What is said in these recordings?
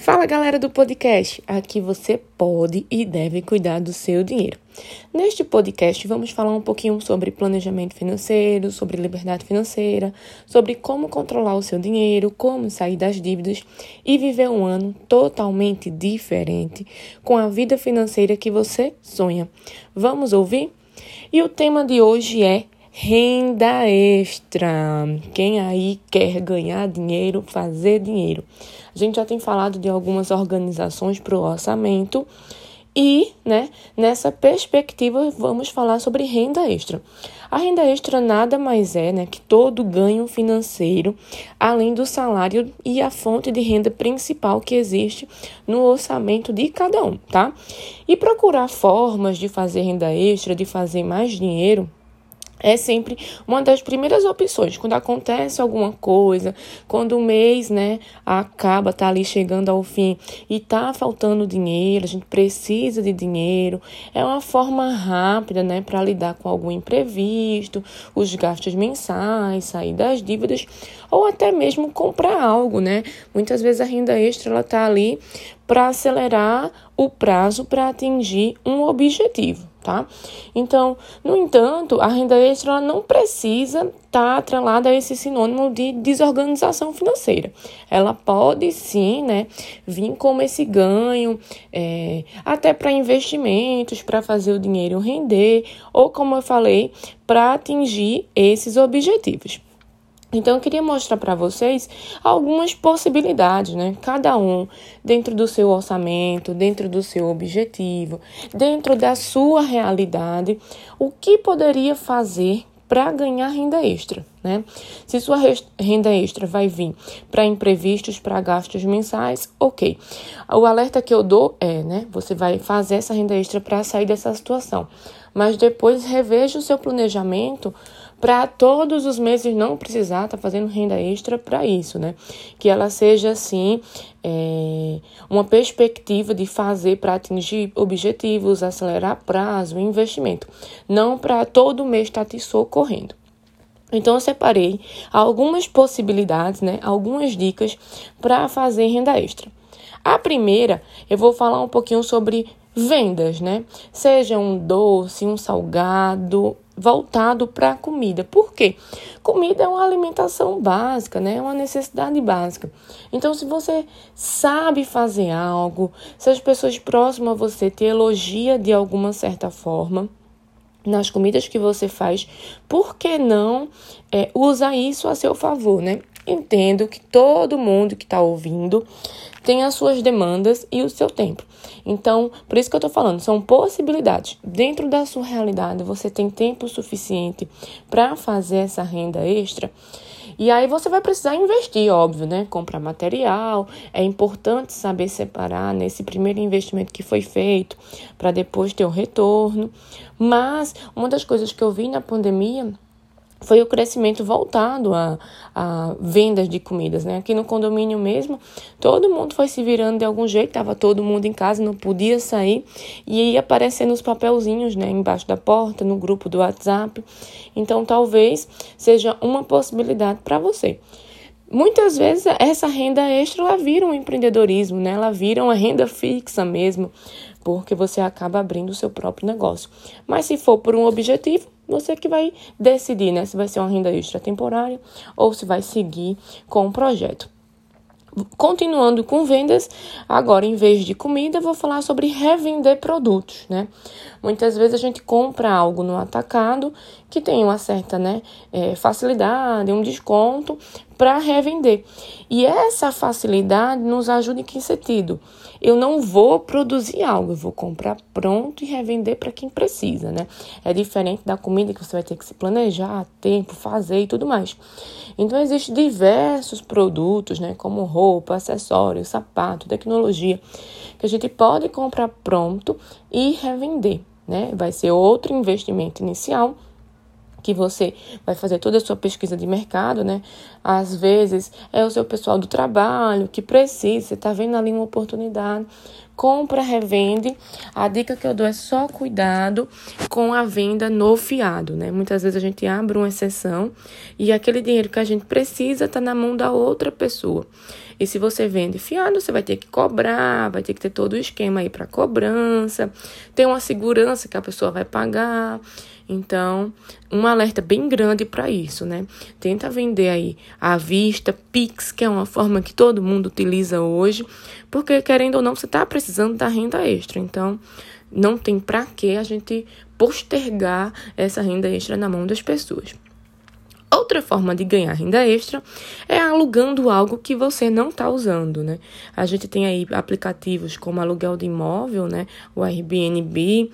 Fala galera do podcast! Aqui você pode e deve cuidar do seu dinheiro. Neste podcast vamos falar um pouquinho sobre planejamento financeiro, sobre liberdade financeira, sobre como controlar o seu dinheiro, como sair das dívidas e viver um ano totalmente diferente com a vida financeira que você sonha. Vamos ouvir? E o tema de hoje é Renda extra. Quem aí quer ganhar dinheiro, fazer dinheiro. A gente já tem falado de algumas organizações para o orçamento e, né, nessa perspectiva, vamos falar sobre renda extra. A renda extra nada mais é, né, que todo ganho financeiro, além do salário e a fonte de renda principal que existe no orçamento de cada um, tá? E procurar formas de fazer renda extra, de fazer mais dinheiro, é sempre uma das primeiras opções. Quando acontece alguma coisa, quando o mês, né, acaba, tá ali chegando ao fim e tá faltando dinheiro, a gente precisa de dinheiro, é uma forma rápida, né, para lidar com algum imprevisto, os gastos mensais, sair das dívidas ou até mesmo comprar algo, né? Muitas vezes a renda extra ela tá ali para acelerar o prazo para atingir um objetivo tá? Então, no entanto, a renda extra não precisa estar tá atrelada a esse sinônimo de desorganização financeira. Ela pode sim, né, vir como esse ganho, é, até para investimentos, para fazer o dinheiro render, ou como eu falei, para atingir esses objetivos. Então eu queria mostrar para vocês algumas possibilidades, né? Cada um dentro do seu orçamento, dentro do seu objetivo, dentro da sua realidade, o que poderia fazer para ganhar renda extra, né? Se sua renda extra vai vir para imprevistos, para gastos mensais, ok. O alerta que eu dou é, né? Você vai fazer essa renda extra para sair dessa situação, mas depois reveja o seu planejamento para todos os meses não precisar estar tá fazendo renda extra para isso, né? Que ela seja assim é, uma perspectiva de fazer para atingir objetivos, acelerar prazo, investimento, não para todo mês estar tá te socorrendo. Então eu separei algumas possibilidades, né? Algumas dicas para fazer renda extra. A primeira, eu vou falar um pouquinho sobre vendas, né? Seja um doce, um salgado, voltado para a comida. Por quê? Comida é uma alimentação básica, né? É uma necessidade básica. Então, se você sabe fazer algo, se as pessoas próximas a você te elogia de alguma certa forma, nas comidas que você faz, por que não é, usa isso a seu favor, né? Entendo que todo mundo que está ouvindo tem as suas demandas e o seu tempo. Então, por isso que eu estou falando, são possibilidades. Dentro da sua realidade, você tem tempo suficiente para fazer essa renda extra. E aí você vai precisar investir, óbvio, né? Comprar material. É importante saber separar nesse primeiro investimento que foi feito para depois ter o retorno. Mas uma das coisas que eu vi na pandemia foi o crescimento voltado a, a vendas de comidas, né? Aqui no condomínio mesmo, todo mundo foi se virando de algum jeito, tava todo mundo em casa, não podia sair, e ia aparecendo os papelzinhos, né, embaixo da porta, no grupo do WhatsApp. Então, talvez seja uma possibilidade para você. Muitas vezes essa renda extra ela vira um empreendedorismo, né? Ela vira uma renda fixa mesmo, porque você acaba abrindo o seu próprio negócio. Mas se for por um objetivo, você que vai decidir, né, se vai ser uma renda extra temporária ou se vai seguir com o projeto. Continuando com vendas, agora em vez de comida, vou falar sobre revender produtos, né? Muitas vezes a gente compra algo no atacado que tem uma certa né, é, facilidade, um desconto para revender. E essa facilidade nos ajuda em que sentido? Eu não vou produzir algo, eu vou comprar pronto e revender para quem precisa, né? É diferente da comida que você vai ter que se planejar, tempo, fazer e tudo mais. Então, existem diversos produtos, né? Como roupa, acessórios, sapato, tecnologia, que a gente pode comprar pronto e revender né? Vai ser outro investimento inicial que você vai fazer toda a sua pesquisa de mercado, né? Às vezes é o seu pessoal do trabalho que precisa, você está vendo ali uma oportunidade, compra, revende. A dica que eu dou é só cuidado com a venda no fiado, né? Muitas vezes a gente abre uma exceção e aquele dinheiro que a gente precisa está na mão da outra pessoa. E se você vende fiado, você vai ter que cobrar, vai ter que ter todo o esquema aí para cobrança, tem uma segurança que a pessoa vai pagar. Então, um alerta bem grande para isso, né? Tenta vender aí à vista, Pix, que é uma forma que todo mundo utiliza hoje, porque querendo ou não, você está precisando da renda extra. Então, não tem para que a gente postergar essa renda extra na mão das pessoas. Outra forma de ganhar renda extra é alugando algo que você não está usando, né? A gente tem aí aplicativos como aluguel de imóvel, né? O Airbnb.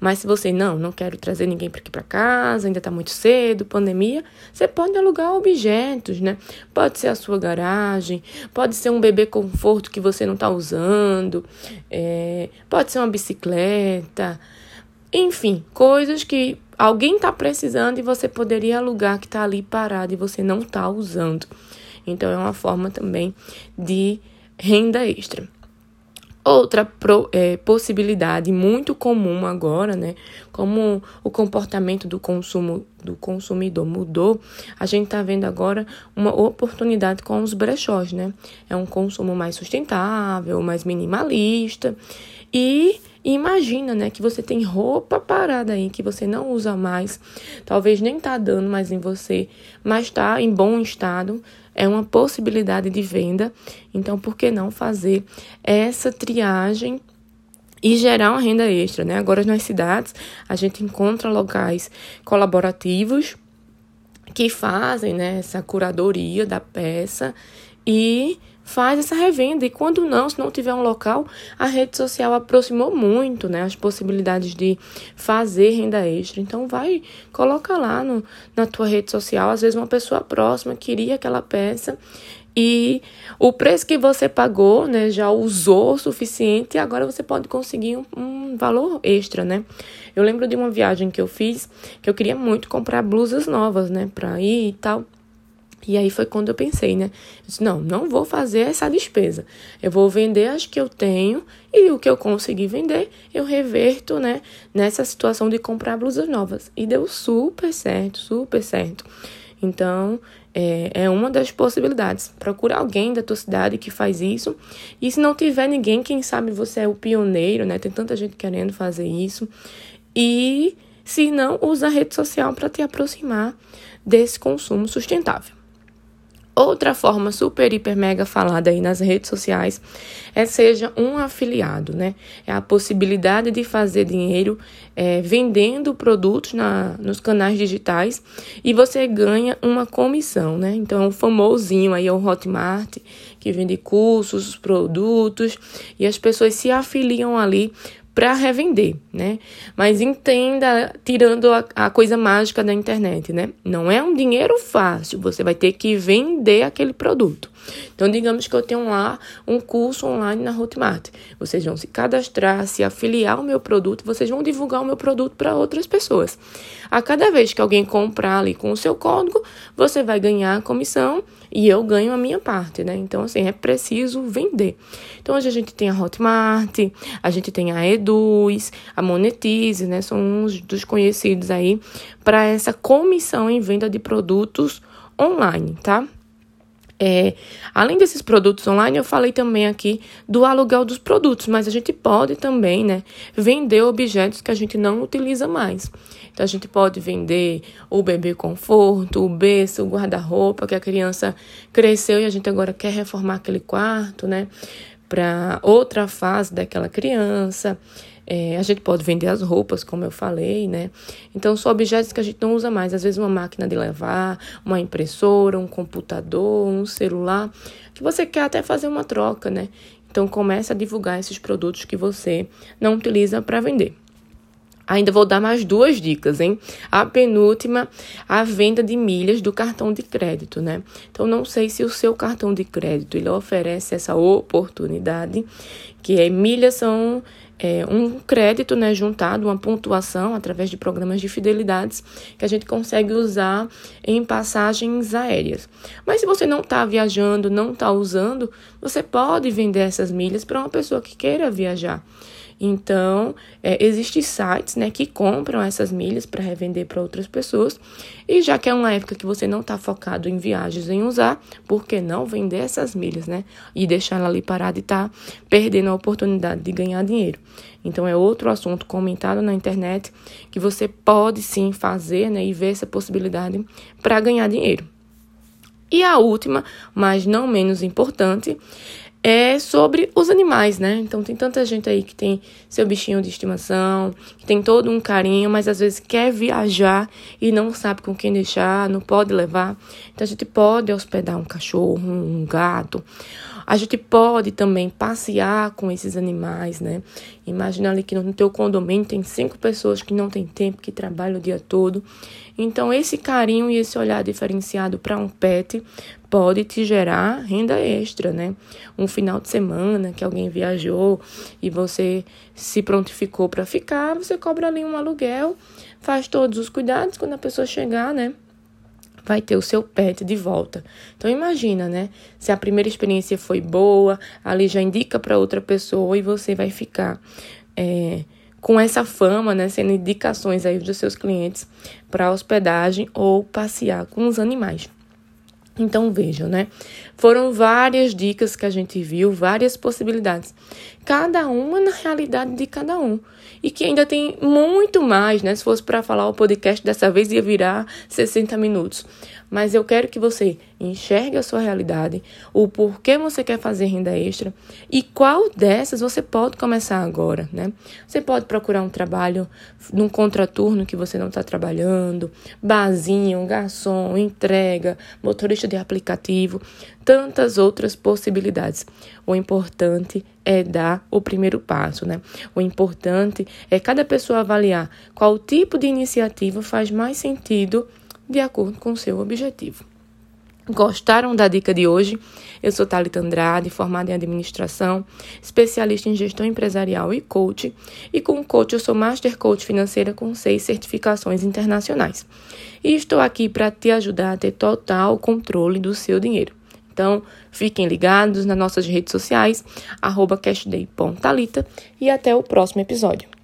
Mas se você não, não quero trazer ninguém para aqui para casa, ainda está muito cedo, pandemia, você pode alugar objetos, né? Pode ser a sua garagem, pode ser um bebê conforto que você não está usando, é, pode ser uma bicicleta, enfim, coisas que alguém está precisando e você poderia alugar que está ali parado e você não está usando. Então, é uma forma também de renda extra. Outra pro, é, possibilidade muito comum agora, né? Como o comportamento do consumo do consumidor mudou, a gente está vendo agora uma oportunidade com os brechós, né? É um consumo mais sustentável, mais minimalista e imagina, né, que você tem roupa parada aí que você não usa mais, talvez nem tá dando mais em você, mas tá em bom estado, é uma possibilidade de venda. Então, por que não fazer essa triagem e gerar uma renda extra, né? Agora nas cidades a gente encontra locais colaborativos que fazem, né, essa curadoria da peça e faz essa revenda. E quando não, se não tiver um local, a rede social aproximou muito, né? As possibilidades de fazer renda extra. Então vai, coloca lá no, na tua rede social. Às vezes uma pessoa próxima queria aquela peça e o preço que você pagou, né, já usou o suficiente e agora você pode conseguir um, um, valor extra, né? Eu lembro de uma viagem que eu fiz que eu queria muito comprar blusas novas, né, para ir e tal. E aí foi quando eu pensei, né? Eu disse, não, não vou fazer essa despesa. Eu vou vender as que eu tenho e o que eu conseguir vender, eu reverto, né? Nessa situação de comprar blusas novas. E deu super certo, super certo. Então, é, é uma das possibilidades. Procura alguém da tua cidade que faz isso. E se não tiver ninguém, quem sabe você é o pioneiro, né? Tem tanta gente querendo fazer isso. E se não, usa a rede social para te aproximar desse consumo sustentável. Outra forma super, hiper, mega falada aí nas redes sociais é seja um afiliado, né? É a possibilidade de fazer dinheiro é, vendendo produtos na, nos canais digitais e você ganha uma comissão, né? Então, o famosinho aí é o Hotmart, que vende cursos, produtos e as pessoas se afiliam ali para revender, né? Mas entenda, tirando a, a, coisa mágica da internet, né? Não é um dinheiro fácil, você vai ter que vender aquele produto. Então, digamos que eu tenho lá um curso online na Hotmart. Vocês vão se cadastrar, se afiliar ao meu produto, vocês vão divulgar o meu produto para outras pessoas. A cada vez que alguém comprar ali com o seu código, você vai ganhar a comissão e eu ganho a minha parte, né? Então, assim, é preciso vender. Então, hoje a gente tem a Hotmart, a gente tem a Eduz, a Monetize, né? São uns dos conhecidos aí para essa comissão em venda de produtos online, tá? É, além desses produtos online, eu falei também aqui do aluguel dos produtos, mas a gente pode também, né, vender objetos que a gente não utiliza mais. Então, a gente pode vender o bebê conforto, o berço, o guarda-roupa, que a criança cresceu e a gente agora quer reformar aquele quarto, né, para outra fase daquela criança. É, a gente pode vender as roupas, como eu falei, né? Então, são objetos que a gente não usa mais. Às vezes, uma máquina de levar, uma impressora, um computador, um celular, que você quer até fazer uma troca, né? Então, comece a divulgar esses produtos que você não utiliza para vender. Ainda vou dar mais duas dicas, hein? A penúltima, a venda de milhas do cartão de crédito, né? Então, não sei se o seu cartão de crédito ele oferece essa oportunidade, que é milhas são é, um crédito né, juntado, uma pontuação através de programas de fidelidades que a gente consegue usar em passagens aéreas. Mas se você não está viajando, não está usando, você pode vender essas milhas para uma pessoa que queira viajar. Então, é, existem sites né, que compram essas milhas para revender para outras pessoas. E já que é uma época que você não está focado em viagens, em usar, por que não vender essas milhas, né? E deixar ela ali parada e tá perdendo a oportunidade de ganhar dinheiro. Então, é outro assunto comentado na internet que você pode sim fazer né, e ver essa possibilidade para ganhar dinheiro. E a última, mas não menos importante, é sobre os animais, né? Então tem tanta gente aí que tem seu bichinho de estimação, que tem todo um carinho, mas às vezes quer viajar e não sabe com quem deixar, não pode levar. Então a gente pode hospedar um cachorro, um gato. A gente pode também passear com esses animais, né? Imagina ali que no teu condomínio tem cinco pessoas que não têm tempo, que trabalham o dia todo. Então esse carinho e esse olhar diferenciado para um pet pode te gerar renda extra, né? Um final de semana que alguém viajou e você se prontificou para ficar, você cobra ali um aluguel, faz todos os cuidados quando a pessoa chegar, né? Vai ter o seu pet de volta. Então imagina, né? Se a primeira experiência foi boa, ali já indica para outra pessoa e você vai ficar é, com essa fama, né? Sendo indicações aí dos seus clientes para hospedagem ou passear com os animais. Então vejam, né? Foram várias dicas que a gente viu, várias possibilidades. Cada uma na realidade de cada um. E que ainda tem muito mais, né? Se fosse para falar o podcast dessa vez ia virar 60 minutos. Mas eu quero que você enxergue a sua realidade, o porquê você quer fazer renda extra e qual dessas você pode começar agora, né? Você pode procurar um trabalho num contraturno que você não está trabalhando, barzinho, garçom, entrega, motorista de aplicativo, tantas outras possibilidades. O importante é dar o primeiro passo, né? O importante é cada pessoa avaliar qual tipo de iniciativa faz mais sentido de acordo com seu objetivo. Gostaram da dica de hoje? Eu sou Thalita Andrade, formada em administração, especialista em gestão empresarial e coach. E com coach eu sou Master Coach Financeira com seis certificações internacionais. E estou aqui para te ajudar a ter total controle do seu dinheiro. Então, fiquem ligados nas nossas redes sociais, arroba cashday.talita e até o próximo episódio.